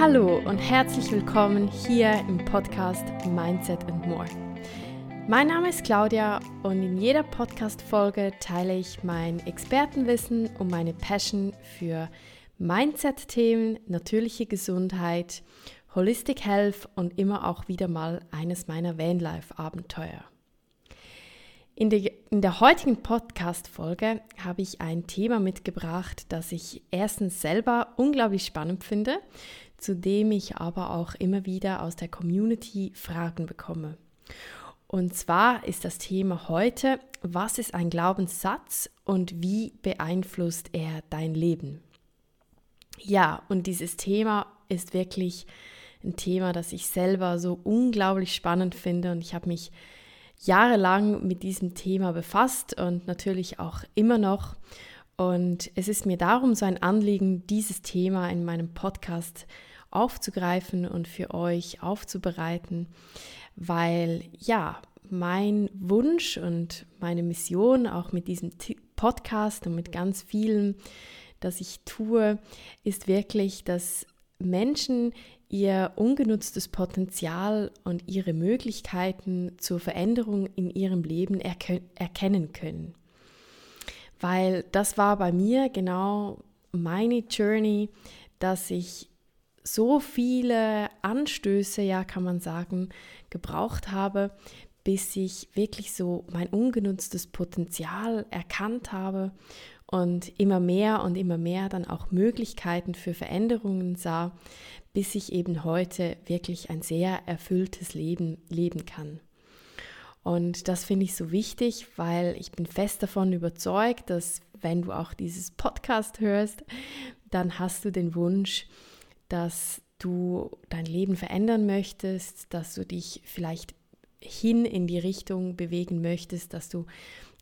Hallo und herzlich willkommen hier im Podcast Mindset and More. Mein Name ist Claudia und in jeder Podcast-Folge teile ich mein Expertenwissen und meine Passion für Mindset-Themen, natürliche Gesundheit, Holistic Health und immer auch wieder mal eines meiner Vanlife-Abenteuer. In der, in der heutigen Podcast-Folge habe ich ein Thema mitgebracht, das ich erstens selber unglaublich spannend finde, zu dem ich aber auch immer wieder aus der Community Fragen bekomme. Und zwar ist das Thema heute, was ist ein Glaubenssatz und wie beeinflusst er dein Leben? Ja, und dieses Thema ist wirklich ein Thema, das ich selber so unglaublich spannend finde und ich habe mich jahrelang mit diesem Thema befasst und natürlich auch immer noch. Und es ist mir darum so ein Anliegen, dieses Thema in meinem Podcast aufzugreifen und für euch aufzubereiten, weil ja, mein Wunsch und meine Mission auch mit diesem Podcast und mit ganz vielen, das ich tue, ist wirklich, dass Menschen ihr ungenutztes Potenzial und ihre Möglichkeiten zur Veränderung in ihrem Leben erkennen können. Weil das war bei mir genau meine Journey, dass ich so viele Anstöße, ja kann man sagen, gebraucht habe, bis ich wirklich so mein ungenutztes Potenzial erkannt habe und immer mehr und immer mehr dann auch Möglichkeiten für Veränderungen sah, bis ich eben heute wirklich ein sehr erfülltes Leben leben kann. Und das finde ich so wichtig, weil ich bin fest davon überzeugt, dass wenn du auch dieses Podcast hörst, dann hast du den Wunsch, dass du dein Leben verändern möchtest, dass du dich vielleicht hin in die Richtung bewegen möchtest, dass du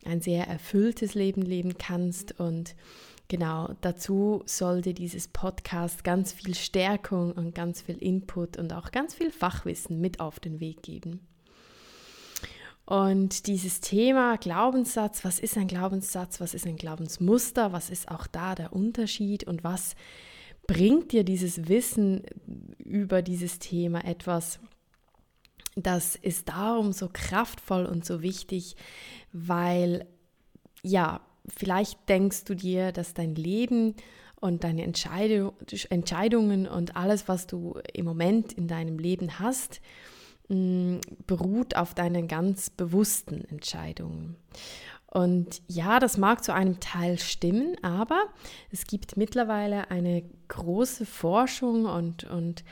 ein sehr erfülltes Leben leben kannst. Und Genau, dazu sollte dieses Podcast ganz viel Stärkung und ganz viel Input und auch ganz viel Fachwissen mit auf den Weg geben. Und dieses Thema Glaubenssatz, was ist ein Glaubenssatz, was ist ein Glaubensmuster, was ist auch da der Unterschied? Und was bringt dir dieses Wissen über dieses Thema etwas, das ist darum so kraftvoll und so wichtig, weil ja, vielleicht denkst du dir, dass dein Leben und deine Entscheidung, Entscheidungen und alles, was du im Moment in deinem Leben hast, mm, beruht auf deinen ganz bewussten Entscheidungen. Und ja, das mag zu einem Teil stimmen, aber es gibt mittlerweile eine große Forschung und, und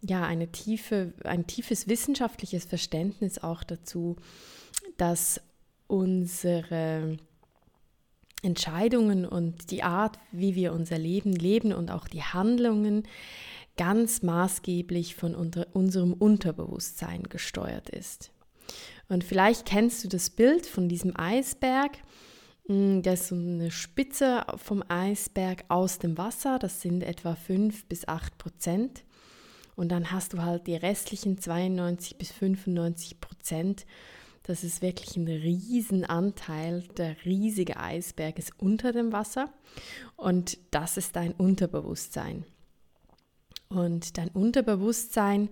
ja, eine tiefe, ein tiefes wissenschaftliches Verständnis auch dazu, dass unsere Entscheidungen und die Art, wie wir unser Leben leben und auch die Handlungen ganz maßgeblich von unter, unserem Unterbewusstsein gesteuert ist. Und vielleicht kennst du das Bild von diesem Eisberg. Hm, das ist so eine Spitze vom Eisberg aus dem Wasser. Das sind etwa 5 bis 8 Prozent. Und dann hast du halt die restlichen 92 bis 95 Prozent das ist wirklich ein Riesenanteil. Der riesige Eisberg ist unter dem Wasser und das ist dein Unterbewusstsein. Und dein Unterbewusstsein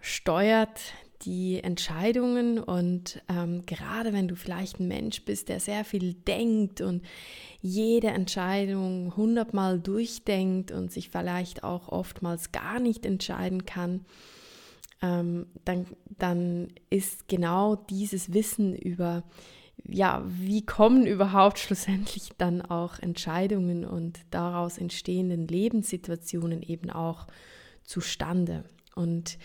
steuert die Entscheidungen und ähm, gerade wenn du vielleicht ein Mensch bist, der sehr viel denkt und jede Entscheidung hundertmal durchdenkt und sich vielleicht auch oftmals gar nicht entscheiden kann, ähm, dann, dann ist genau dieses Wissen über, ja, wie kommen überhaupt schlussendlich dann auch Entscheidungen und daraus entstehenden Lebenssituationen eben auch zustande. Und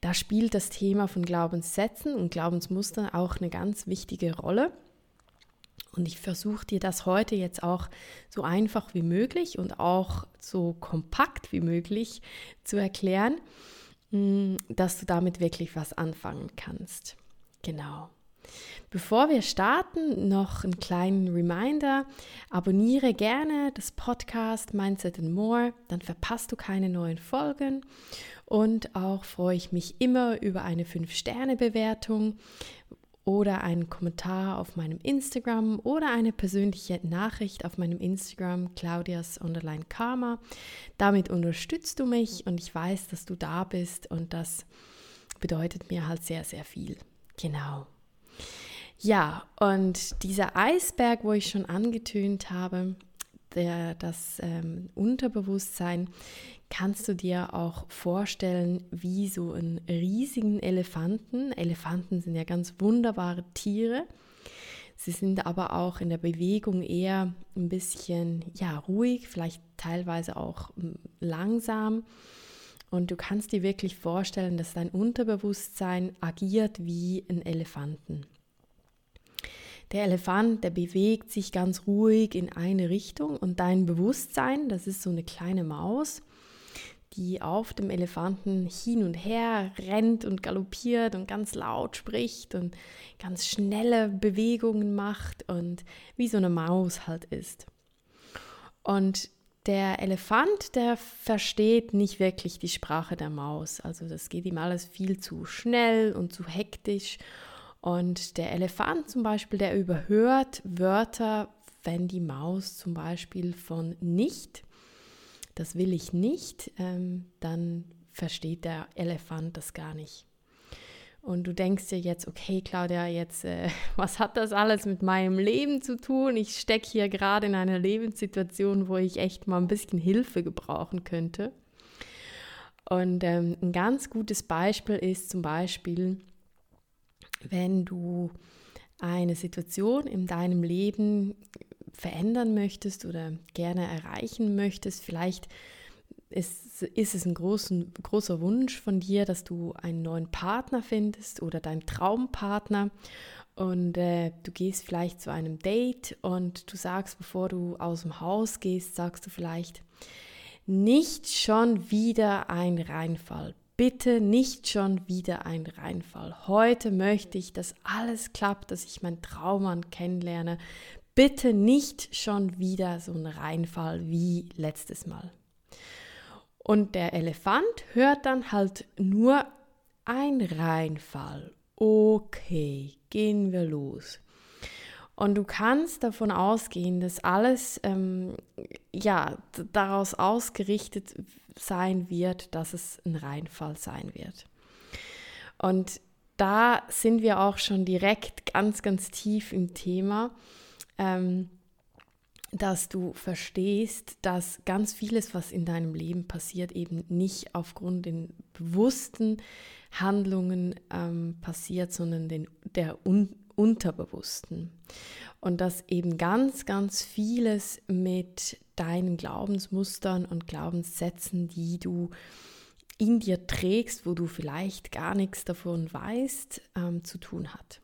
da spielt das Thema von Glaubenssätzen und Glaubensmustern auch eine ganz wichtige Rolle. Und ich versuche dir das heute jetzt auch so einfach wie möglich und auch so kompakt wie möglich zu erklären. Mm, dass du damit wirklich was anfangen kannst. Genau. Bevor wir starten, noch einen kleinen Reminder. Abonniere gerne das Podcast Mindset and More, dann verpasst du keine neuen Folgen. Und auch freue ich mich immer über eine 5-Sterne-Bewertung oder einen Kommentar auf meinem Instagram oder eine persönliche Nachricht auf meinem Instagram Claudias Underline Karma. Damit unterstützt du mich und ich weiß, dass du da bist und das bedeutet mir halt sehr, sehr viel. Genau. Ja, und dieser Eisberg, wo ich schon angetönt habe, der, das ähm, Unterbewusstsein, kannst du dir auch vorstellen, wie so einen riesigen Elefanten. Elefanten sind ja ganz wunderbare Tiere. Sie sind aber auch in der Bewegung eher ein bisschen ja, ruhig, vielleicht teilweise auch hm, langsam. Und du kannst dir wirklich vorstellen, dass dein Unterbewusstsein agiert wie ein Elefanten. Der Elefant, der bewegt sich ganz ruhig in eine Richtung und dein Bewusstsein, das ist so eine kleine Maus, die auf dem Elefanten hin und her rennt und galoppiert und ganz laut spricht und ganz schnelle Bewegungen macht und wie so eine Maus halt ist. Und der Elefant, der versteht nicht wirklich die Sprache der Maus. Also das geht ihm alles viel zu schnell und zu hektisch. Und der Elefant zum Beispiel, der überhört Wörter, wenn die Maus zum Beispiel von nicht das will ich nicht, ähm, dann versteht der Elefant das gar nicht. Und du denkst dir jetzt, okay, Claudia, jetzt, äh, was hat das alles mit meinem Leben zu tun? Ich stecke hier gerade in einer Lebenssituation, wo ich echt mal ein bisschen Hilfe gebrauchen könnte. Und ähm, ein ganz gutes Beispiel ist zum Beispiel, wenn du eine Situation in deinem Leben verändern möchtest oder gerne erreichen möchtest. Vielleicht ist, ist es ein großen, großer Wunsch von dir, dass du einen neuen Partner findest oder deinen Traumpartner und äh, du gehst vielleicht zu einem Date und du sagst, bevor du aus dem Haus gehst, sagst du vielleicht, nicht schon wieder ein Reinfall. Bitte nicht schon wieder ein Reinfall. Heute möchte ich, dass alles klappt, dass ich meinen Traummann kennenlerne bitte nicht schon wieder so ein Reinfall wie letztes Mal. Und der Elefant hört dann halt nur ein Reinfall. Okay, gehen wir los. Und du kannst davon ausgehen, dass alles ähm, ja, daraus ausgerichtet sein wird, dass es ein Reinfall sein wird. Und da sind wir auch schon direkt ganz, ganz tief im Thema ähm, dass du verstehst, dass ganz vieles, was in deinem Leben passiert, eben nicht aufgrund den bewussten Handlungen ähm, passiert, sondern den, der un unterbewussten. Und dass eben ganz, ganz vieles mit deinen Glaubensmustern und Glaubenssätzen, die du in dir trägst, wo du vielleicht gar nichts davon weißt, ähm, zu tun hat.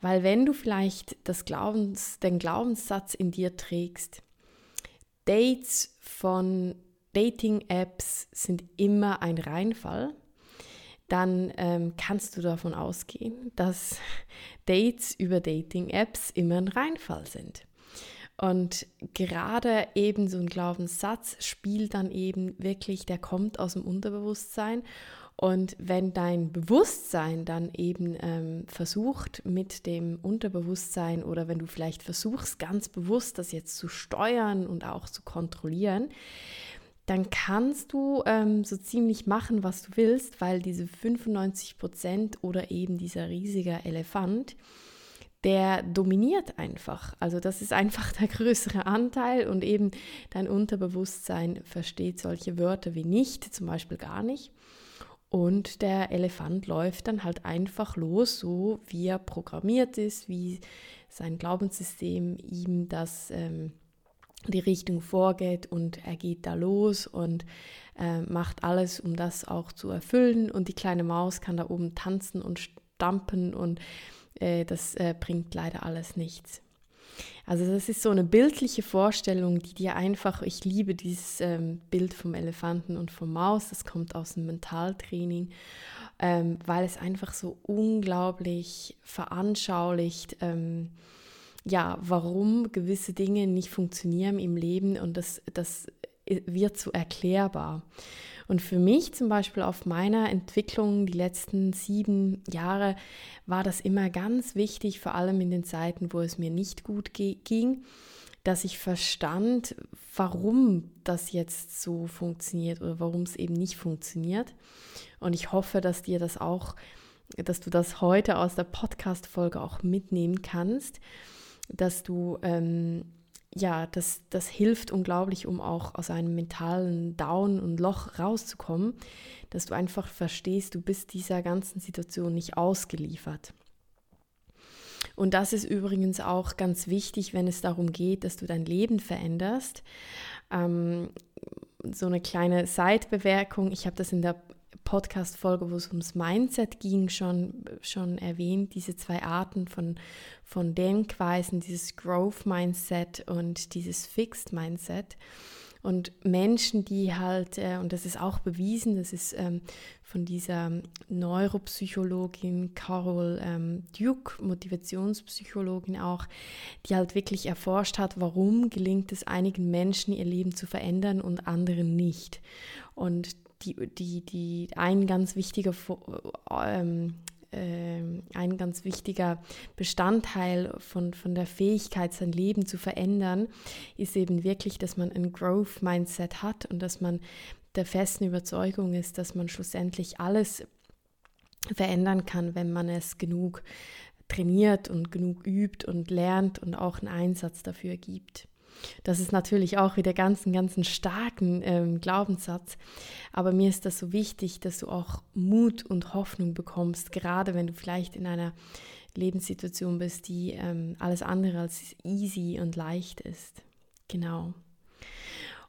Weil wenn du vielleicht das Glaubens, den Glaubenssatz in dir trägst, Dates von Dating-Apps sind immer ein Reinfall, dann ähm, kannst du davon ausgehen, dass Dates über Dating-Apps immer ein Reinfall sind. Und gerade eben so ein Glaubenssatz spielt dann eben wirklich, der kommt aus dem Unterbewusstsein und wenn dein Bewusstsein dann eben ähm, versucht mit dem Unterbewusstsein oder wenn du vielleicht versuchst ganz bewusst das jetzt zu steuern und auch zu kontrollieren, dann kannst du ähm, so ziemlich machen, was du willst, weil diese 95 Prozent oder eben dieser riesige Elefant, der dominiert einfach. Also das ist einfach der größere Anteil und eben dein Unterbewusstsein versteht solche Wörter wie nicht, zum Beispiel gar nicht. Und der Elefant läuft dann halt einfach los, so wie er programmiert ist, wie sein Glaubenssystem ihm das ähm, die Richtung vorgeht und er geht da los und äh, macht alles, um das auch zu erfüllen. Und die kleine Maus kann da oben tanzen und stampen und äh, das äh, bringt leider alles nichts. Also das ist so eine bildliche Vorstellung, die dir einfach, ich liebe dieses ähm, Bild vom Elefanten und vom Maus, das kommt aus dem Mentaltraining, ähm, weil es einfach so unglaublich veranschaulicht, ähm, ja, warum gewisse Dinge nicht funktionieren im Leben und das, das wird so erklärbar. Und für mich zum Beispiel auf meiner Entwicklung die letzten sieben Jahre war das immer ganz wichtig, vor allem in den Zeiten, wo es mir nicht gut ging, dass ich verstand, warum das jetzt so funktioniert oder warum es eben nicht funktioniert. Und ich hoffe, dass dir das auch, dass du das heute aus der Podcast-Folge auch mitnehmen kannst, dass du ähm, ja, das, das hilft unglaublich, um auch aus einem mentalen Down und Loch rauszukommen, dass du einfach verstehst, du bist dieser ganzen Situation nicht ausgeliefert. Und das ist übrigens auch ganz wichtig, wenn es darum geht, dass du dein Leben veränderst. Ähm, so eine kleine Seitbewerkung. Ich habe das in der Podcast-Folge, wo es ums Mindset ging, schon, schon erwähnt, diese zwei Arten von, von Denkweisen, dieses Growth-Mindset und dieses Fixed-Mindset. Und Menschen, die halt, äh, und das ist auch bewiesen, das ist ähm, von dieser Neuropsychologin Carol ähm, Duke, Motivationspsychologin auch, die halt wirklich erforscht hat, warum gelingt es einigen Menschen, ihr Leben zu verändern und anderen nicht. Und die, die, die ein ganz wichtiger ähm, äh, ein ganz wichtiger Bestandteil von, von der Fähigkeit, sein Leben zu verändern, ist eben wirklich, dass man ein Growth-Mindset hat und dass man der festen Überzeugung ist, dass man schlussendlich alles verändern kann, wenn man es genug trainiert und genug übt und lernt und auch einen Einsatz dafür gibt. Das ist natürlich auch wieder ganz, einen ganzen starken ähm, Glaubenssatz. Aber mir ist das so wichtig, dass du auch Mut und Hoffnung bekommst, gerade wenn du vielleicht in einer Lebenssituation bist, die ähm, alles andere als easy und leicht ist. Genau.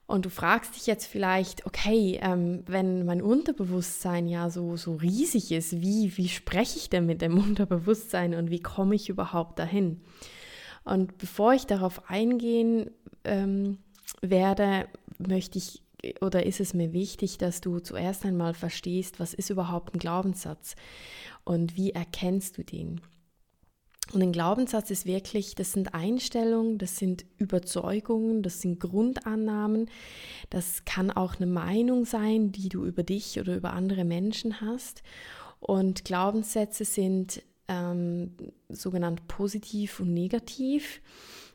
Und du fragst dich jetzt vielleicht, okay, ähm, wenn mein Unterbewusstsein ja so, so riesig ist, wie, wie spreche ich denn mit dem Unterbewusstsein und wie komme ich überhaupt dahin? Und bevor ich darauf eingehen ähm, werde, möchte ich oder ist es mir wichtig, dass du zuerst einmal verstehst, was ist überhaupt ein Glaubenssatz und wie erkennst du den? Und ein Glaubenssatz ist wirklich, das sind Einstellungen, das sind Überzeugungen, das sind Grundannahmen, das kann auch eine Meinung sein, die du über dich oder über andere Menschen hast. Und Glaubenssätze sind ähm, sogenannt positiv und negativ.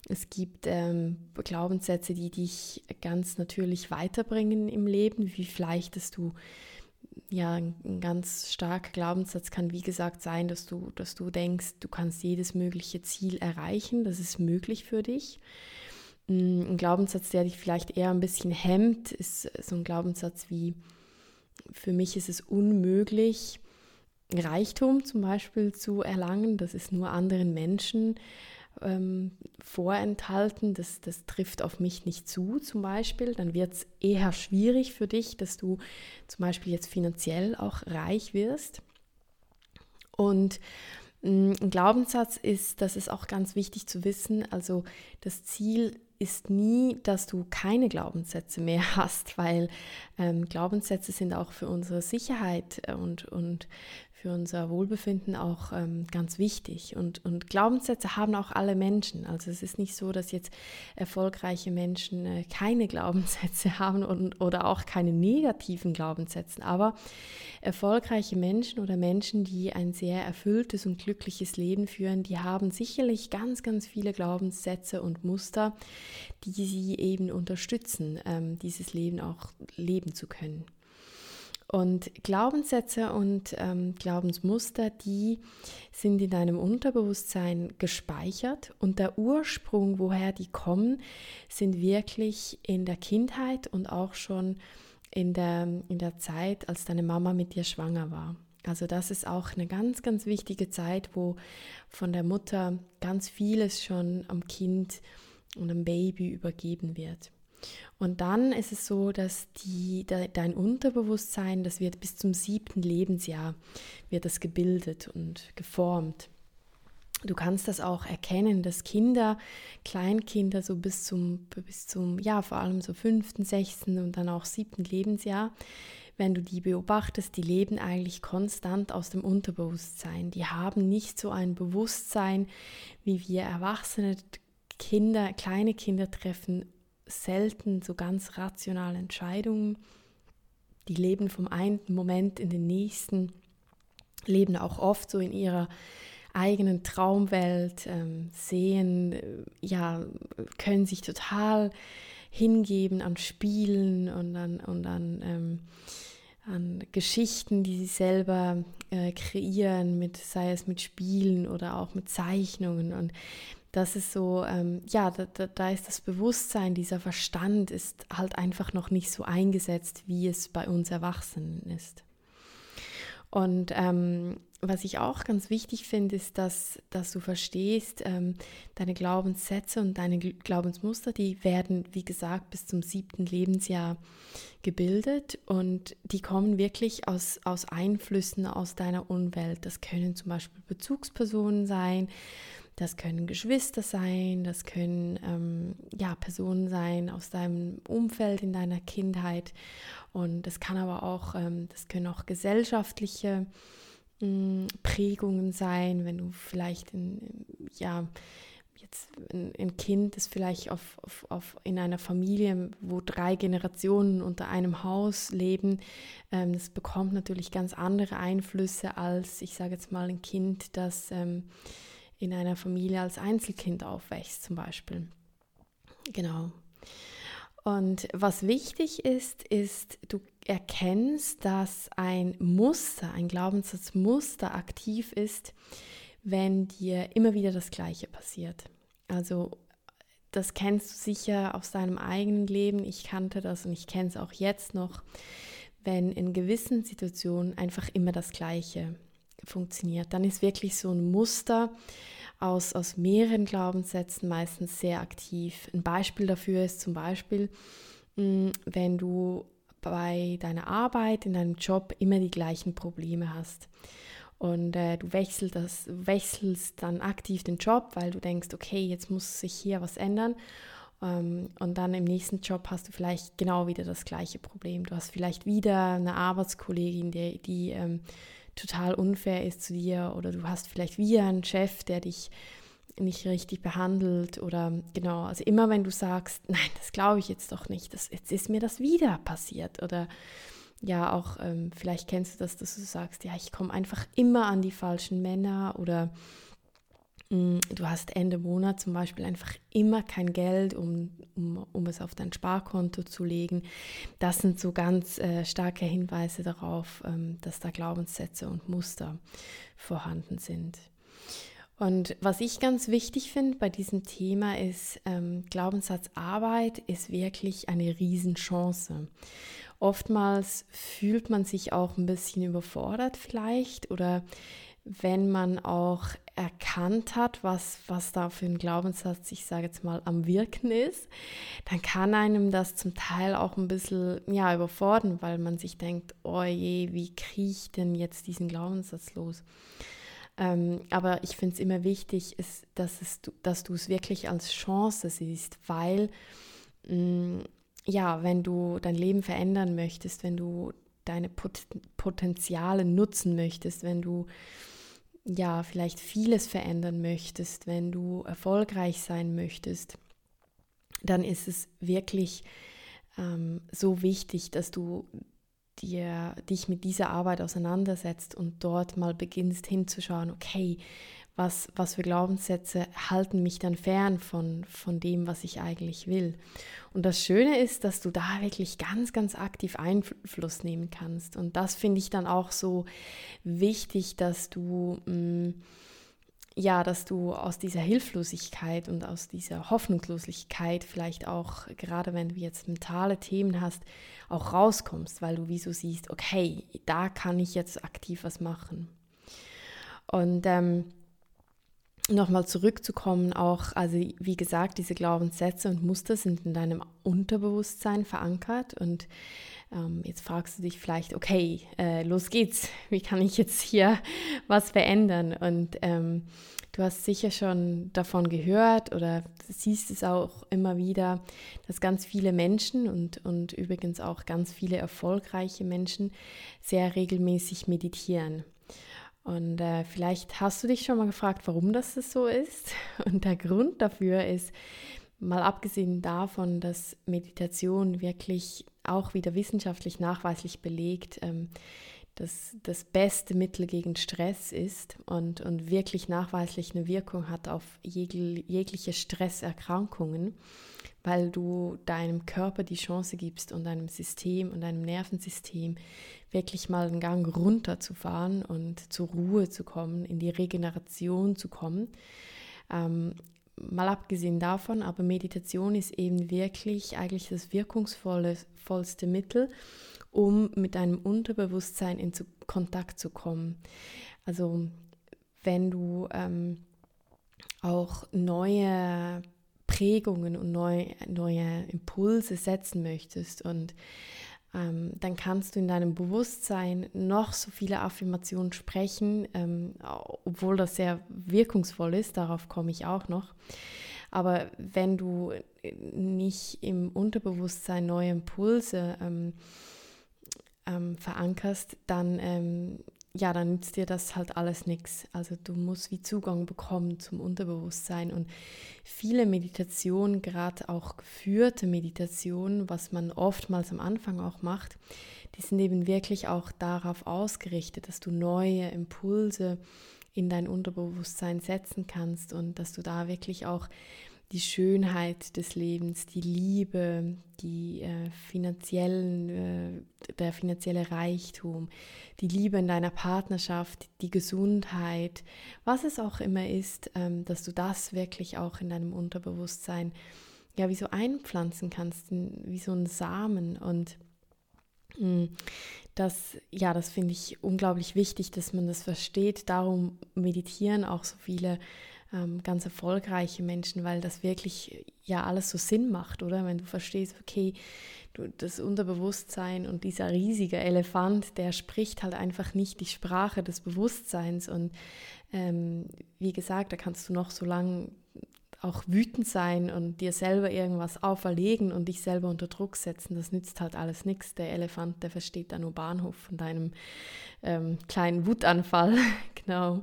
Es gibt ähm, Glaubenssätze, die dich ganz natürlich weiterbringen im Leben, wie vielleicht, dass du ja, ein ganz starker Glaubenssatz kann, wie gesagt, sein, dass du, dass du denkst, du kannst jedes mögliche Ziel erreichen, das ist möglich für dich. Mm, ein Glaubenssatz, der dich vielleicht eher ein bisschen hemmt, ist so ein Glaubenssatz wie, für mich ist es unmöglich, Reichtum zum Beispiel zu erlangen. Das ist nur anderen Menschen ähm, vorenthalten. Das, das trifft auf mich nicht zu zum Beispiel. Dann wird es eher schwierig für dich, dass du zum Beispiel jetzt finanziell auch reich wirst. Und mm, ein Glaubenssatz ist, das ist auch ganz wichtig zu wissen, also das Ziel ist nie, dass du keine Glaubenssätze mehr hast, weil ähm, Glaubenssätze sind auch für unsere Sicherheit und, und für unser Wohlbefinden auch ähm, ganz wichtig. Und, und Glaubenssätze haben auch alle Menschen. Also es ist nicht so, dass jetzt erfolgreiche Menschen äh, keine Glaubenssätze haben und, oder auch keine negativen Glaubenssätze. Aber erfolgreiche Menschen oder Menschen, die ein sehr erfülltes und glückliches Leben führen, die haben sicherlich ganz, ganz viele Glaubenssätze und Muster, die sie eben unterstützen, ähm, dieses Leben auch leben zu können. Und Glaubenssätze und ähm, Glaubensmuster, die sind in deinem Unterbewusstsein gespeichert und der Ursprung, woher die kommen, sind wirklich in der Kindheit und auch schon in der, in der Zeit, als deine Mama mit dir schwanger war. Also das ist auch eine ganz, ganz wichtige Zeit, wo von der Mutter ganz vieles schon am Kind und am Baby übergeben wird. Und dann ist es so, dass die, dein Unterbewusstsein, das wird bis zum siebten Lebensjahr, wird das gebildet und geformt. Du kannst das auch erkennen, dass Kinder, Kleinkinder so bis zum, bis zum, ja, vor allem so fünften, sechsten und dann auch siebten Lebensjahr, wenn du die beobachtest, die leben eigentlich konstant aus dem Unterbewusstsein. Die haben nicht so ein Bewusstsein, wie wir Erwachsene Kinder, kleine Kinder treffen selten so ganz rationale Entscheidungen. die leben vom einen Moment in den nächsten, leben auch oft so in ihrer eigenen Traumwelt, ähm, sehen, äh, ja, können sich total hingeben an Spielen und an, und an, ähm, an Geschichten, die sie selber äh, kreieren, mit, sei es mit Spielen oder auch mit Zeichnungen. Und das ist so, ähm, ja, da, da, da, ist das Bewusstsein, dieser Verstand ist halt einfach noch nicht so eingesetzt, wie es bei uns Erwachsenen ist. Und ähm, was ich auch ganz wichtig finde, ist, dass, dass du verstehst, ähm, deine Glaubenssätze und deine Glaubensmuster, die werden, wie gesagt, bis zum siebten Lebensjahr gebildet und die kommen wirklich aus, aus Einflüssen aus deiner Umwelt. Das können zum Beispiel Bezugspersonen sein, das können Geschwister sein, das können ähm, ja, Personen sein aus deinem Umfeld in deiner Kindheit. Und das kann aber auch, ähm, das können auch gesellschaftliche mh, hm, Prägungen sein, wenn du vielleicht in, ja, jetzt ein, ein Kind ist vielleicht auf, auf, auf, in einer Familie, wo drei Generationen unter einem Haus leben, ähm, das bekommt natürlich ganz andere Einflüsse als, ich sage jetzt mal, ein Kind, das ähm, in einer Familie als Einzelkind aufwächst zum Beispiel. Genau. Und was wichtig ist, ist, du erkennst, dass ein Muster, ein Glaubenssatzmuster aktiv ist, wenn dir immer wieder das Gleiche passiert. Also das kennst du sicher aus deinem eigenen Leben. Ich kannte das und ich kenne es auch jetzt noch, wenn in gewissen Situationen einfach immer das Gleiche funktioniert. Dann ist wirklich so ein Muster aus, aus mehreren Glaubenssätzen meistens sehr aktiv. Ein Beispiel dafür ist zum Beispiel, mm, wenn du bei deiner Arbeit, in deinem Job immer die gleichen Probleme hast. Und äh, du wechselst, das, wechselst dann aktiv den Job, weil du denkst, okay, jetzt muss sich hier was ändern. Ähm, und dann im nächsten Job hast du vielleicht genau wieder das gleiche Problem. Du hast vielleicht wieder eine Arbeitskollegin, die, die ähm, total unfair ist zu dir oder du hast vielleicht wieder einen Chef, der dich nicht richtig behandelt oder genau, also immer wenn du sagst, nein, das glaube ich jetzt doch nicht, das, jetzt ist mir das wieder passiert oder ja, auch ähm, vielleicht kennst du das, dass du sagst, ja, ich komme einfach immer an die falschen Männer oder du hast Ende Monat zum Beispiel einfach immer kein Geld, um, um, um es auf dein Sparkonto zu legen. Das sind so ganz äh, starke Hinweise darauf, ähm, dass da Glaubenssätze und Muster vorhanden sind. Und was ich ganz wichtig finde bei diesem Thema ist, ähm, Glaubenssatzarbeit ist wirklich eine Riesenchance. Oftmals fühlt man sich auch ein bisschen überfordert vielleicht oder wenn man auch erkannt hat, was, was da für ein Glaubenssatz, ich sage jetzt mal, am Wirken ist, dann kann einem das zum Teil auch ein bisschen ja, überfordern, weil man sich denkt, oh je, wie kriege ich denn jetzt diesen Glaubenssatz los? Ähm, aber ich finde es immer wichtig, ist, dass, es, dass du es wirklich als Chance siehst, weil mh, mm, ja, wenn du dein Leben verändern möchtest, wenn du deine Pot Potenziale nutzen möchtest, wenn du ja vielleicht vieles verändern möchtest, wenn du erfolgreich sein möchtest, dann ist es wirklich ähm, so wichtig, dass du dir, dich mit dieser Arbeit auseinandersetzt und dort mal beginnst hinzuschauen, okay, was, was für Glaubenssätze halten mich dann fern von, von dem, was ich eigentlich will. Und das Schöne ist, dass du da wirklich ganz, ganz aktiv Einfluss nehmen kannst. Und das finde ich dann auch so wichtig, dass du... Mh, mm, ja, dass du aus dieser Hilflosigkeit und aus dieser Hoffnungslosigkeit vielleicht auch, gerade wenn du jetzt mentale Themen hast, auch rauskommst, weil du wieso siehst, okay, da kann ich jetzt aktiv was machen. Und ähm, nochmal zurückzukommen, auch, also wie gesagt, diese Glaubenssätze und Muster sind in deinem Unterbewusstsein verankert und ähm, jetzt fragst du dich vielleicht, okay, äh, los geht's, wie kann ich jetzt hier was verändern? Und ähm, du hast sicher schon davon gehört oder siehst es auch immer wieder, dass ganz viele Menschen und, und übrigens auch ganz viele erfolgreiche Menschen sehr regelmäßig meditieren. Und äh, vielleicht hast du dich schon mal gefragt, warum das so ist. Und der Grund dafür ist, Mal abgesehen davon, dass Meditation wirklich auch wieder wissenschaftlich nachweislich belegt, ähm, dass das beste Mittel gegen Stress ist und, und wirklich nachweislich eine Wirkung hat auf jegliche Stresserkrankungen, weil du deinem Körper die Chance gibst und deinem System und deinem Nervensystem wirklich mal einen Gang runterzufahren und zur Ruhe zu kommen, in die Regeneration zu kommen. Ähm, mal abgesehen davon, aber Meditation ist eben wirklich eigentlich das wirkungsvollste Mittel, um mit deinem Unterbewusstsein in Kontakt zu kommen. Also wenn du ähm, auch neue Prägungen und neue, neue Impulse setzen möchtest und ähm, dann kannst du in deinem Bewusstsein noch so viele Affirmationen sprechen, ähm, obwohl das sehr wirkungsvoll ist, darauf komme ich auch noch. Aber wenn du nicht im Unterbewusstsein neue Impulse ähm, ähm verankerst, dann ähm, ja, dann nützt dir das halt alles nichts. Also du musst wie Zugang bekommen zum Unterbewusstsein und viele Meditationen, gerade auch geführte Meditationen, was man oftmals am Anfang auch macht, die sind eben wirklich auch darauf ausgerichtet, dass du neue Impulse in dein Unterbewusstsein setzen kannst und dass du da wirklich auch die Schönheit des Lebens, die Liebe, die äh, finanziellen, äh, der finanzielle Reichtum, die Liebe in deiner Partnerschaft, die Gesundheit, was es auch immer ist, ähm, dass du das wirklich auch in deinem Unterbewusstsein ja wie so einpflanzen kannst, wie so ein Samen und hm, das, ja, das finde ich unglaublich wichtig, dass man das versteht. Darum meditieren auch so viele ähm, ganz erfolgreiche Menschen, weil das wirklich ja alles so Sinn macht, oder? Wenn du verstehst, okay, du, das Unterbewusstsein und dieser riesige Elefant, der spricht halt einfach nicht die Sprache des Bewusstseins. Und ähm, wie gesagt, da kannst du noch so lange auch wütend sein und dir selber irgendwas auferlegen und dich selber unter Druck setzen, das nützt halt alles nichts. Der Elefant, der versteht da nur Bahnhof von deinem ähm, kleinen Wutanfall. genau.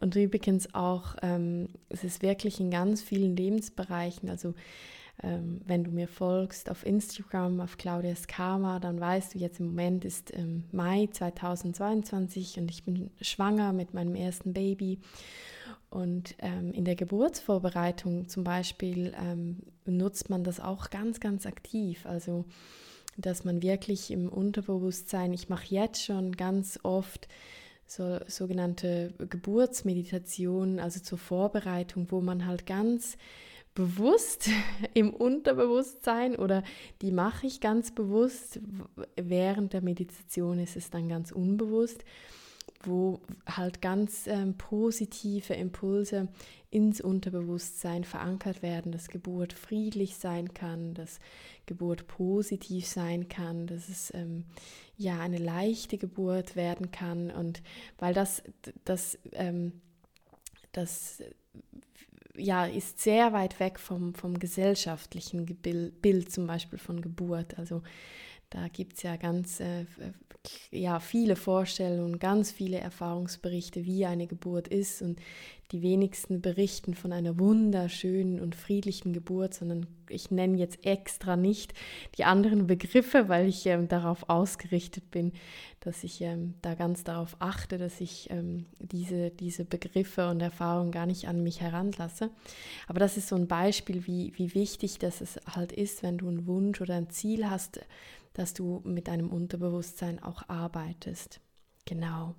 Und übrigens auch, ähm, es ist wirklich in ganz vielen Lebensbereichen, also ähm, wenn du mir folgst auf Instagram, auf Claudias Karma, dann weißt du, jetzt im Moment ist ähm, Mai 2022 und ich bin schwanger mit meinem ersten Baby. Und ähm, in der Geburtsvorbereitung zum Beispiel ähm, nutzt man das auch ganz, ganz aktiv. Also, dass man wirklich im Unterbewusstsein, ich mache jetzt schon ganz oft so sogenannte Geburtsmeditationen, also zur Vorbereitung, wo man halt ganz bewusst im Unterbewusstsein oder die mache ich ganz bewusst, während der Meditation ist es dann ganz unbewusst wo halt ganz ähm, positive Impulse ins Unterbewusstsein verankert werden, dass Geburt friedlich sein kann, dass Geburt positiv sein kann, dass es ähm, ja eine leichte Geburt werden kann und weil das das ähm, das ja, ist sehr weit weg vom, vom gesellschaftlichen Bild zum Beispiel von Geburt. Also da gibt es ja ganz äh, ja, viele Vorstellungen, ganz viele Erfahrungsberichte, wie eine Geburt ist. Und die wenigsten berichten von einer wunderschönen und friedlichen Geburt, sondern ich nenne jetzt extra nicht die anderen Begriffe, weil ich ähm, darauf ausgerichtet bin, dass ich ähm, da ganz darauf achte, dass ich ähm, diese, diese Begriffe und Erfahrungen gar nicht an mich heranlasse. Aber das ist so ein Beispiel, wie, wie wichtig das es halt ist, wenn du einen Wunsch oder ein Ziel hast, dass du mit deinem Unterbewusstsein auch arbeitest. Genau.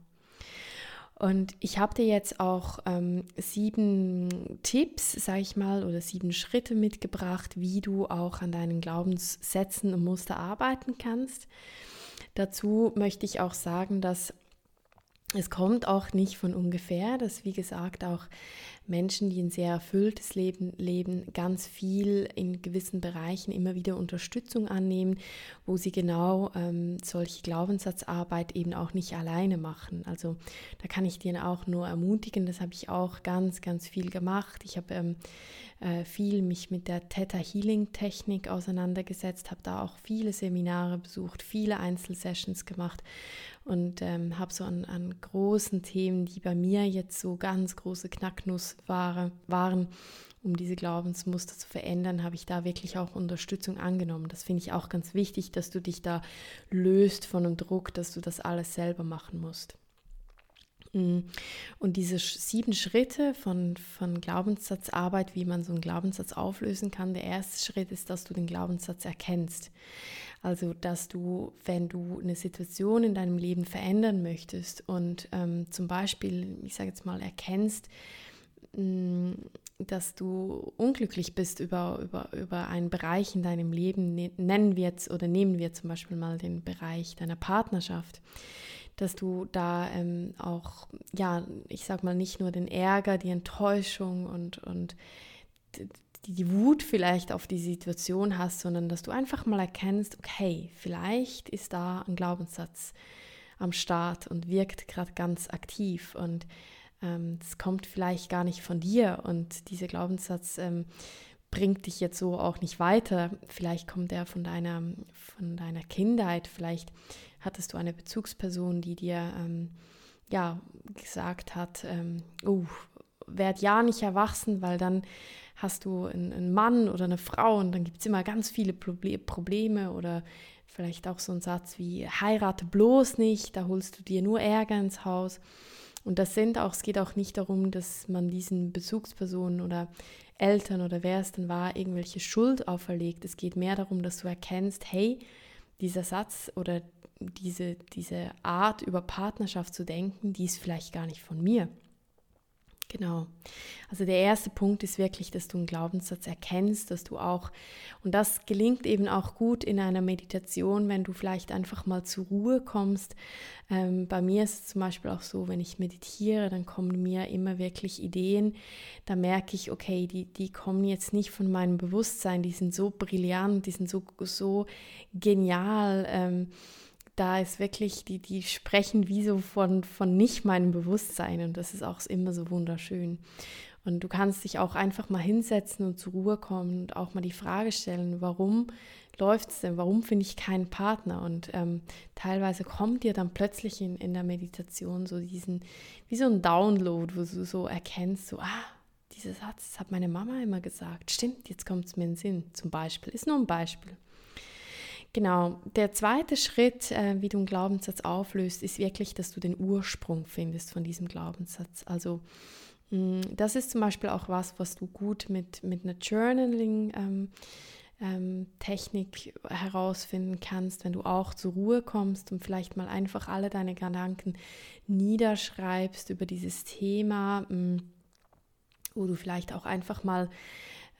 Und ich habe dir jetzt auch ähm, sieben Tipps, sage ich mal, oder sieben Schritte mitgebracht, wie du auch an deinen Glaubenssätzen und Muster arbeiten kannst. Dazu möchte ich auch sagen, dass es kommt auch nicht von ungefähr, dass wie gesagt auch Menschen, die ein sehr erfülltes Leben leben, ganz viel in gewissen Bereichen immer wieder Unterstützung annehmen, wo sie genau ähm, solche Glaubenssatzarbeit eben auch nicht alleine machen. Also da kann ich dir auch nur ermutigen, das habe ich auch ganz, ganz viel gemacht. Ich habe ähm, äh, viel mich mit der Theta Healing Technik auseinandergesetzt, habe da auch viele Seminare besucht, viele Einzelsessions gemacht und ähm, habe so an, an großen Themen, die bei mir jetzt so ganz große Knacknuss war, waren, um diese Glaubensmuster zu verändern, habe ich da wirklich auch Unterstützung angenommen. Das finde ich auch ganz wichtig, dass du dich da löst von dem Druck, dass du das alles selber machen musst. Mm. Und diese sieben Schritte von, von Glaubenssatzarbeit, wie man so einen Glaubenssatz auflösen kann, der erste Schritt ist, dass du den Glaubenssatz erkennst. Also, dass du, wenn du eine Situation in deinem Leben verändern möchtest und ähm, zum Beispiel, ich sage jetzt mal, erkennst, mm, dass du unglücklich bist über, über, über einen Bereich in deinem Leben, ne, nennen wir jetzt oder nehmen wir zum Beispiel mal den Bereich deiner Partnerschaft, dass du da ähm, auch, ja, ich sag mal, nicht nur den Ärger, die Enttäuschung und, und die, die Wut vielleicht auf die Situation hast, sondern dass du einfach mal erkennst, okay, vielleicht ist da ein Glaubenssatz am Start und wirkt gerade ganz aktiv und ähm, das kommt vielleicht gar nicht von dir und dieser Glaubenssatz ähm, bringt dich jetzt so auch nicht weiter. Vielleicht kommt er von deiner, von deiner Kindheit, vielleicht hattest du eine Bezugsperson, die dir ähm, ja gesagt hat, ähm, oh, werd ja nicht erwachsen, weil dann hast du einen, einen Mann oder eine Frau und dann gibt es immer ganz viele Probleme oder vielleicht auch so ein Satz wie heirate bloß nicht, da holst du dir nur Ärger ins Haus. Und das sind auch, es geht auch nicht darum, dass man diesen Bezugspersonen oder Eltern oder wer es denn war, irgendwelche Schuld auferlegt. Es geht mehr darum, dass du erkennst, hey, dieser Satz oder diese, diese Art über Partnerschaft zu denken, die ist vielleicht gar nicht von mir. Genau. Also der erste Punkt ist wirklich, dass du einen Glaubenssatz erkennst, dass du auch, und das gelingt eben auch gut in einer Meditation, wenn du vielleicht einfach mal zur Ruhe kommst. Ähm, bei mir ist es zum Beispiel auch so, wenn ich meditiere, dann kommen mir immer wirklich Ideen. Da merke ich, okay, die, die kommen jetzt nicht von meinem Bewusstsein, die sind so brillant, die sind so, so genial. Ähm, da ist wirklich, die, die sprechen wie so von, von nicht meinem Bewusstsein und das ist auch immer so wunderschön. Und du kannst dich auch einfach mal hinsetzen und zur Ruhe kommen und auch mal die Frage stellen, warum läuft es denn? Warum finde ich keinen Partner? Und ähm, teilweise kommt dir dann plötzlich in, in der Meditation so diesen, wie so ein Download, wo du so erkennst, so, ah, dieser Satz, das hat meine Mama immer gesagt. Stimmt, jetzt kommt es mir in den Sinn. Zum Beispiel, ist nur ein Beispiel. Genau, der zweite Schritt, äh, wie du einen Glaubenssatz auflöst, ist wirklich, dass du den Ursprung findest von diesem Glaubenssatz. Also mh, mm, das ist zum Beispiel auch was, was du gut mit, mit einer Journaling ähm, ähm, Technik herausfinden kannst, wenn du auch zur Ruhe kommst und vielleicht mal einfach alle deine Gedanken niederschreibst über dieses Thema, mh, mm, wo du vielleicht auch einfach mal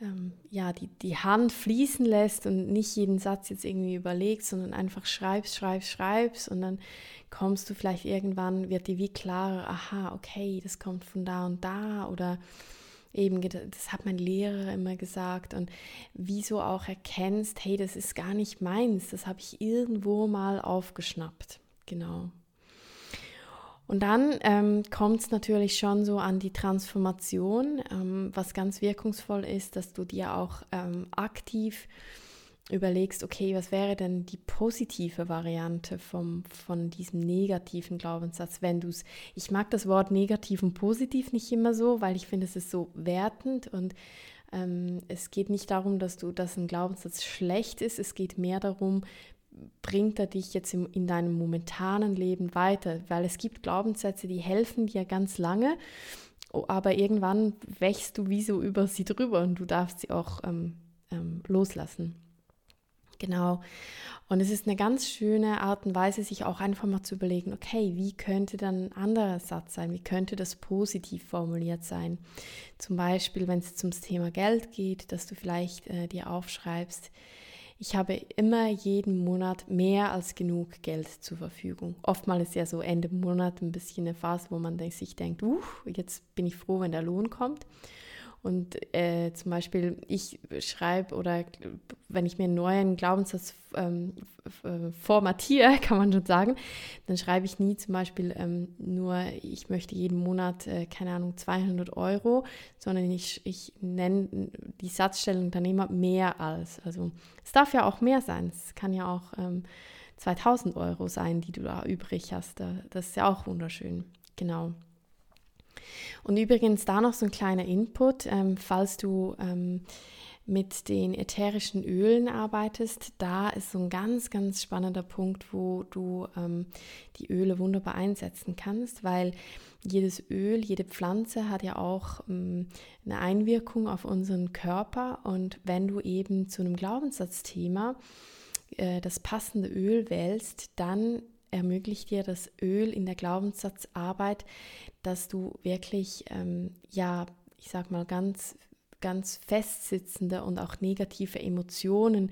ähm, ja, die, die Hand fließen lässt und nicht jeden Satz jetzt irgendwie überlegst, sondern einfach schreibst, schreibst, schreibst und dann kommst du vielleicht irgendwann, wird dir wie klarer, aha, okay, das kommt von da und da oder eben, das hat mein Lehrer immer gesagt und wieso auch erkennst, hey, das ist gar nicht meins, das habe ich irgendwo mal aufgeschnappt. Genau. Und dann ähm, kommt es natürlich schon so an die Transformation, ähm, was ganz wirkungsvoll ist, dass du dir auch ähm, aktiv überlegst, okay, was wäre denn die positive Variante vom, von diesem negativen Glaubenssatz, wenn du es, ich mag das Wort negativ und positiv nicht immer so, weil ich finde, es ist so wertend und ähm, es geht nicht darum, dass du, dass ein Glaubenssatz schlecht ist, es geht mehr darum, bringt er dich jetzt in, in deinem momentanen Leben weiter? Weil es gibt Glaubenssätze, die helfen dir ganz lange, aber irgendwann wächst du wie so über sie drüber und du darfst sie auch ähm, ähm, loslassen. Genau. Und es ist eine ganz schöne Art und Weise, sich auch einfach mal zu überlegen, okay, wie könnte dann ein anderer Satz sein? Wie könnte das positiv formuliert sein? Zum Beispiel, wenn es zum Thema Geld geht, dass du vielleicht äh, dir aufschreibst, ich habe immer jeden Monat mehr als genug Geld zur Verfügung. Oftmals ist ja so Ende Monat ein bisschen eine Phase, wo man sich denkt, uh, jetzt bin ich froh, wenn der Lohn kommt. Und äh, zum Beispiel, ich schreibe oder wenn ich mir einen neuen Glaubenssatz ähm, formatiere, kann man schon sagen, dann schreibe ich nie zum Beispiel ähm, nur, ich möchte jeden Monat, äh, keine Ahnung, 200 Euro, sondern ich, ich nenne die Satzstellung dann immer mehr als. Also es darf ja auch mehr sein. Es kann ja auch ähm, 2000 Euro sein, die du da übrig hast. Das ist ja auch wunderschön. Genau. Und übrigens da noch so ein kleiner Input, ähm, falls du ähm, mit den ätherischen Ölen arbeitest, da ist so ein ganz, ganz spannender Punkt, wo du ähm, die Öle wunderbar einsetzen kannst, weil jedes Öl, jede Pflanze hat ja auch ähm, eine Einwirkung auf unseren Körper. Und wenn du eben zu einem Glaubenssatzthema äh, das passende Öl wählst, dann ermöglicht dir das Öl in der Glaubenssatzarbeit, dass du wirklich, ähm, ja, ich sag mal, ganz ganz festsitzende und auch negative Emotionen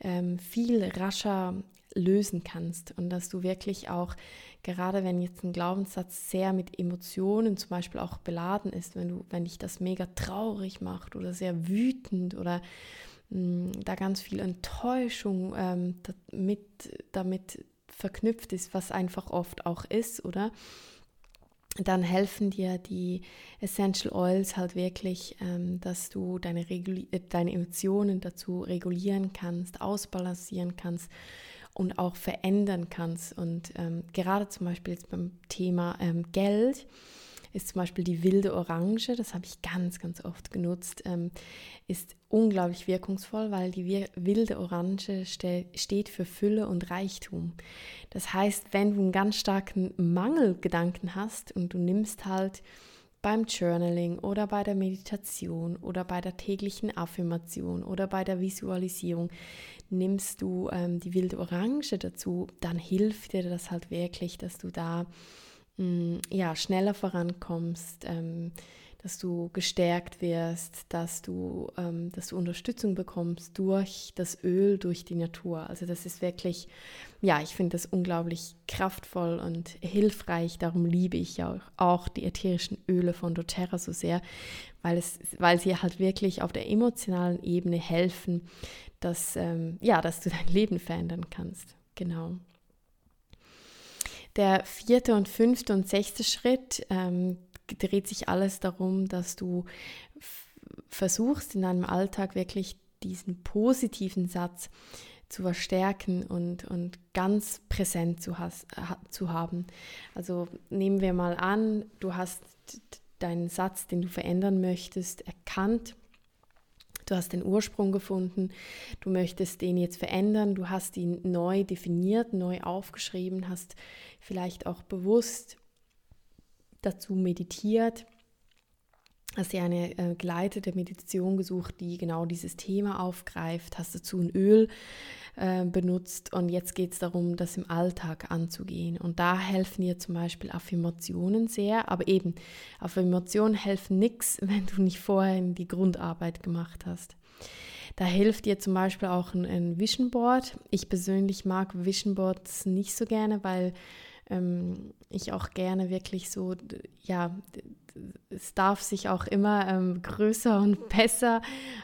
ähm, viel rascher lösen kannst. Und dass du wirklich auch, gerade wenn jetzt ein Glaubenssatz sehr mit Emotionen zum Beispiel auch beladen ist, wenn du, wenn dich das mega traurig macht oder sehr wütend oder mh, hm, da ganz viel Enttäuschung ähm, damit, damit verknüpft ist, was einfach oft auch ist, oder? dann helfen dir die Essential Oils halt wirklich, ähm, dass du deine, äh, deine Emotionen dazu regulieren kannst, ausbalancieren kannst und auch verändern kannst. Und ähm, gerade zum Beispiel jetzt beim Thema ähm, Geld ist zum Beispiel die wilde Orange, das habe ich ganz, ganz oft genutzt, ähm, ist unglaublich wirkungsvoll, weil die wilde Orange ste steht für Fülle und Reichtum. Das heißt, wenn du einen ganz starken Mangelgedanken hast und du nimmst halt beim Journaling oder bei der Meditation oder bei der täglichen Affirmation oder bei der Visualisierung nimmst du ähm, die wilde Orange dazu, dann hilft dir das halt wirklich, dass du da ja, schneller vorankommst, ähm, dass du gestärkt wirst, dass du, ähm, dass du Unterstützung bekommst durch das Öl, durch die Natur. Also das ist wirklich, ja, ich finde das unglaublich kraftvoll und hilfreich. Darum liebe ich ja auch, auch die ätherischen Öle von doTERRA so sehr, weil, es, weil sie halt wirklich auf der emotionalen Ebene helfen, dass, ähm, ja, dass du dein Leben verändern kannst. Genau. Der vierte und fünfte und sechste Schritt ähm, dreht sich alles darum, dass du versuchst in deinem Alltag wirklich diesen positiven Satz zu verstärken und, und ganz präsent zu, has, zu haben. Also nehmen wir mal an, du hast deinen Satz, den du verändern möchtest, erkannt Du hast den Ursprung gefunden, du möchtest den jetzt verändern, du hast ihn neu definiert, neu aufgeschrieben, hast vielleicht auch bewusst dazu meditiert, hast dir eine äh, geleitete Meditation gesucht, die genau dieses Thema aufgreift, hast dazu ein Öl äh, benutzt und jetzt geht es darum, das im Alltag anzugehen. Und da helfen dir zum Beispiel Affirmationen sehr, aber eben, Affirmationen helfen nichts, wenn du nicht vorher die Grundarbeit gemacht hast. Da hilft dir zum Beispiel auch ein, ein Vision Board. Ich persönlich mag Vision Boards nicht so gerne, weil ähm, ich auch gerne wirklich so, ja, es darf sich auch immer ähm, größer und besser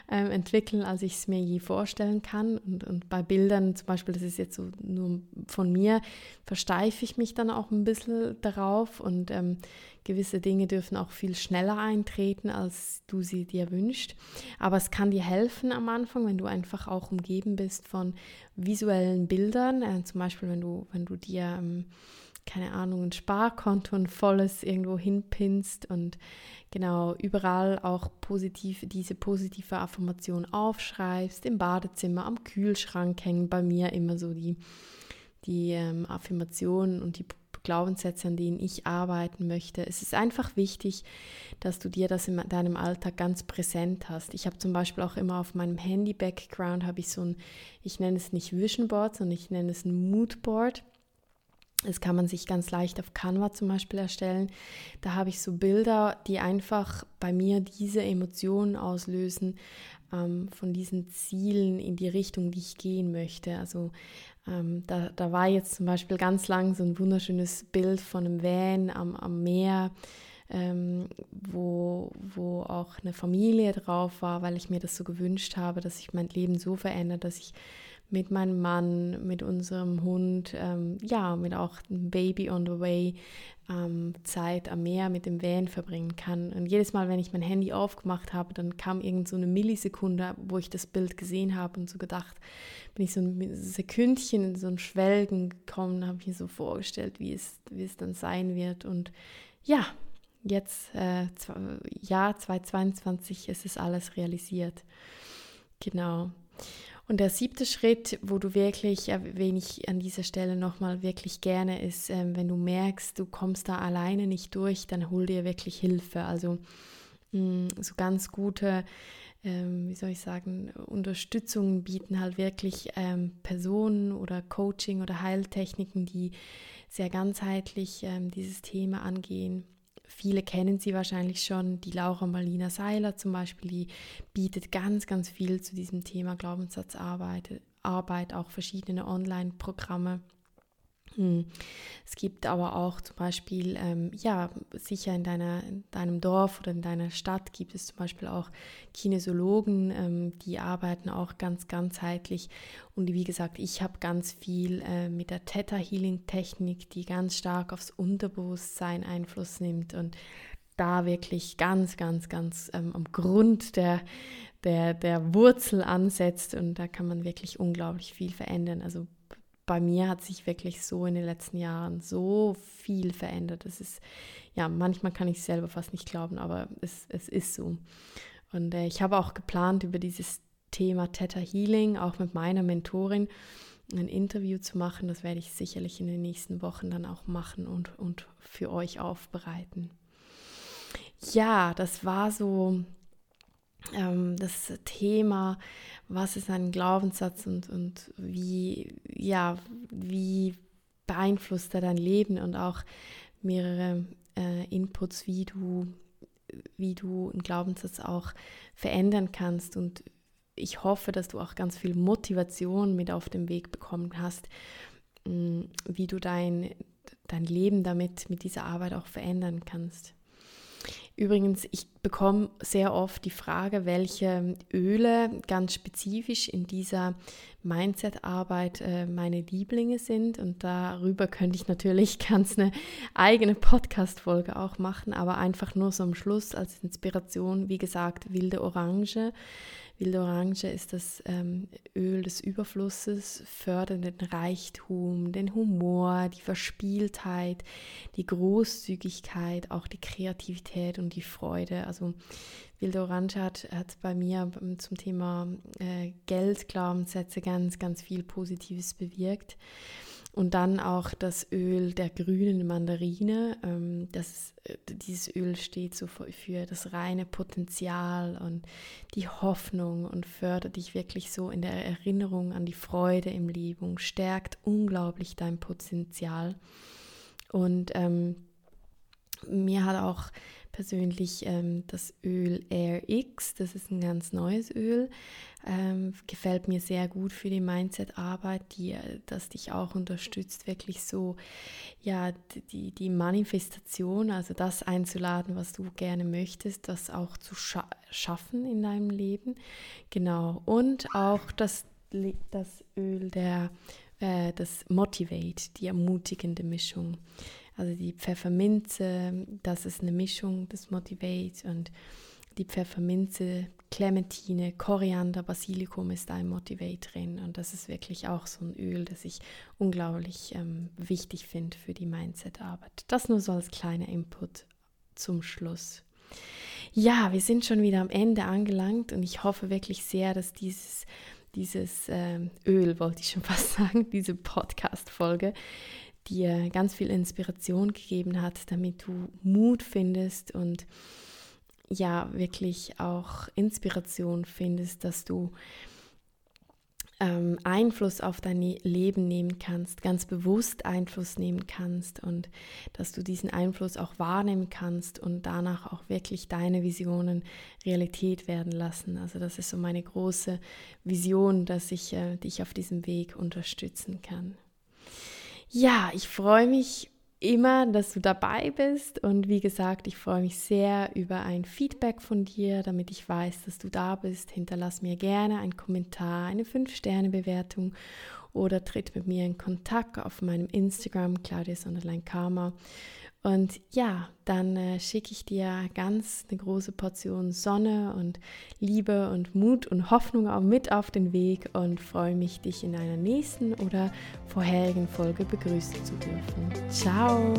ähm, entwickeln, als ich es mir je vorstellen kann. Und, und bei Bildern zum Beispiel, das ist jetzt so nur von mir, versteife ich mich dann auch ein bisschen darauf und ähm, gewisse Dinge dürfen auch viel schneller eintreten, als du sie dir wünschst. Aber es kann dir helfen am Anfang, wenn du einfach auch umgeben bist von visuellen Bildern, äh, zum Beispiel wenn du, wenn du dir ähm, keine Ahnung, ein Sparkonto, ein volles irgendwo hinpinst und genau überall auch positiv, diese positive Affirmation aufschreibst, im Badezimmer, am Kühlschrank hängen bei mir immer so die, die ähm, Affirmationen und die Glaubenssätze, an denen ich arbeiten möchte. Es ist einfach wichtig, dass du dir das in deinem Alltag ganz präsent hast. Ich habe zum Beispiel auch immer auf meinem Handy-Background habe ich so ein, ich nenne es nicht Vision Board, sondern ich nenne es ein Mood Board. Das kann man sich ganz leicht auf Canva zum Beispiel erstellen. Da habe ich so Bilder, die einfach bei mir diese Emotionen auslösen ähm, von diesen Zielen in die Richtung, die ich gehen möchte. Also ähm, da, da war jetzt zum Beispiel ganz lang so ein wunderschönes Bild von einem Van am, am Meer. Ähm, wo, wo auch eine Familie drauf war, weil ich mir das so gewünscht habe, dass sich mein Leben so verändert, dass ich mit meinem Mann, mit unserem Hund, ähm, ja, mit auch dem Baby on the way ähm, Zeit am Meer mit dem Van verbringen kann. Und jedes Mal, wenn ich mein Handy aufgemacht habe, dann kam irgend so eine Millisekunde, wo ich das Bild gesehen habe und so gedacht, bin ich so ein Sekündchen in so ein Schwelgen gekommen, habe mir so vorgestellt, wie es, wie es dann sein wird. Und ja, jetzt, äh, Jahr 2022, ist es alles realisiert. Genau. Und der siebte Schritt, wo du wirklich, erwähne ich an dieser Stelle nochmal wirklich gerne, ist, ähm, wenn du merkst, du kommst da alleine nicht durch, dann hol dir wirklich Hilfe. Also mm, so ganz gute, ähm, wie soll ich sagen, Unterstützung bieten halt wirklich ähm, Personen oder Coaching oder Heiltechniken, die sehr ganzheitlich dieses Thema angehen viele kennen sie wahrscheinlich schon. Die Laura Marlina Seiler zum Beispiel, die bietet ganz, ganz viel zu diesem Thema Glaubenssatzarbeit, Arbeit, auch verschiedene Online-Programme. Hm. Es gibt aber auch zum Beispiel, ähm, ja, sicher in, deiner, in deinem Dorf oder in deiner Stadt gibt es zum Beispiel auch Kinesiologen, ähm, die arbeiten auch ganz ganzheitlich. Und wie gesagt, ich habe ganz viel äh, mit der Theta Healing Technik, die ganz stark aufs Unterbewusstsein Einfluss nimmt und da wirklich ganz, ganz, ganz ähm, am Grund der, der, der Wurzel ansetzt und da kann man wirklich unglaublich viel verändern. Also bei mir hat sich wirklich so in den letzten Jahren so viel verändert. Es ist, ja, manchmal kann ich selber fast nicht glauben, aber es, es ist so. Und äh, ich habe auch geplant, über dieses Thema Theta Healing, auch mit meiner Mentorin, ein Interview zu machen. Das werde ich sicherlich in den nächsten Wochen dann auch machen und, und für euch aufbereiten. Ja, das war so ähm, das Thema, was ist ein Glaubenssatz und, und wie, ja, wie beeinflusst er dein Leben und auch mehrere äh, Inputs, wie du, wie du einen Glaubenssatz auch verändern kannst. Und ich hoffe, dass du auch ganz viel Motivation mit auf den Weg bekommen hast, mm, wie du dein, dein Leben damit, mit dieser Arbeit auch verändern kannst. Übrigens, ich bekomme sehr oft die Frage, welche Öle ganz spezifisch in dieser Mindset-Arbeit äh, meine Lieblinge sind. Und darüber könnte ich natürlich ganz eine eigene Podcast-Folge auch machen, aber einfach nur so am Schluss als Inspiration, wie gesagt, wilde Orange Wilde Orange ist das ähm, Öl des Überflusses, fördert den Reichtum, den Humor, die Verspieltheit, die Großzügigkeit, auch die Kreativität und die Freude. Also Wilde Orange hat, hat bei mir zum Thema äh, Geldglaubenssätze ganz, ganz viel Positives bewirkt. Und dann auch das Öl der grünen Mandarine. Ähm, das, äh, dieses Öl steht so für, für das reine Potenzial und die Hoffnung und fördert dich wirklich so in der Erinnerung an die Freude im Leben, stärkt unglaublich dein Potenzial. Und ähm, mir hat auch persönlich ähm, das Öl Air X, das ist ein ganz neues Öl, ähm, gefällt mir sehr gut für die Mindset-Arbeit, die, das dich auch unterstützt, wirklich so, ja, die, die Manifestation, also das einzuladen, was du gerne möchtest, das auch zu scha schaffen in deinem Leben. Genau. Und auch das, das Öl der, äh, das Motivate, die ermutigende Mischung. Also die Pfefferminze, das ist eine Mischung des Motivate und die Pfefferminze, Clementine, Koriander, Basilikum ist da im Motivate drin und das ist wirklich auch so ein Öl, das ich unglaublich ähm, wichtig finde für die Mindset-Arbeit. Das nur so als kleiner Input zum Schluss. Ja, wir sind schon wieder am Ende angelangt und ich hoffe wirklich sehr, dass dieses, dieses ähm, Öl, wollte ich schon fast sagen, diese Podcast-Folge, dir ganz viel Inspiration gegeben hat, damit du Mut findest und ja, wirklich auch Inspiration findest, dass du ähm, Einfluss auf dein Leben nehmen kannst, ganz bewusst Einfluss nehmen kannst und dass du diesen Einfluss auch wahrnehmen kannst und danach auch wirklich deine Visionen Realität werden lassen. Also das ist so meine große Vision, dass ich äh, dich auf diesem Weg unterstützen kann. Ja, ich freue mich immer, dass du dabei bist. Und wie gesagt, ich freue mich sehr über ein Feedback von dir, damit ich weiß, dass du da bist. Hinterlass mir gerne einen Kommentar, eine 5-Sterne-Bewertung oder tritt mit mir in Kontakt auf meinem Instagram, Claudia Karma. Und ja, dann äh, schicke ich dir ganz eine große Portion Sonne und Liebe und Mut und Hoffnung auch mit auf den Weg und freue mich, dich in einer nächsten oder vorherigen Folge begrüßen zu dürfen. Ciao!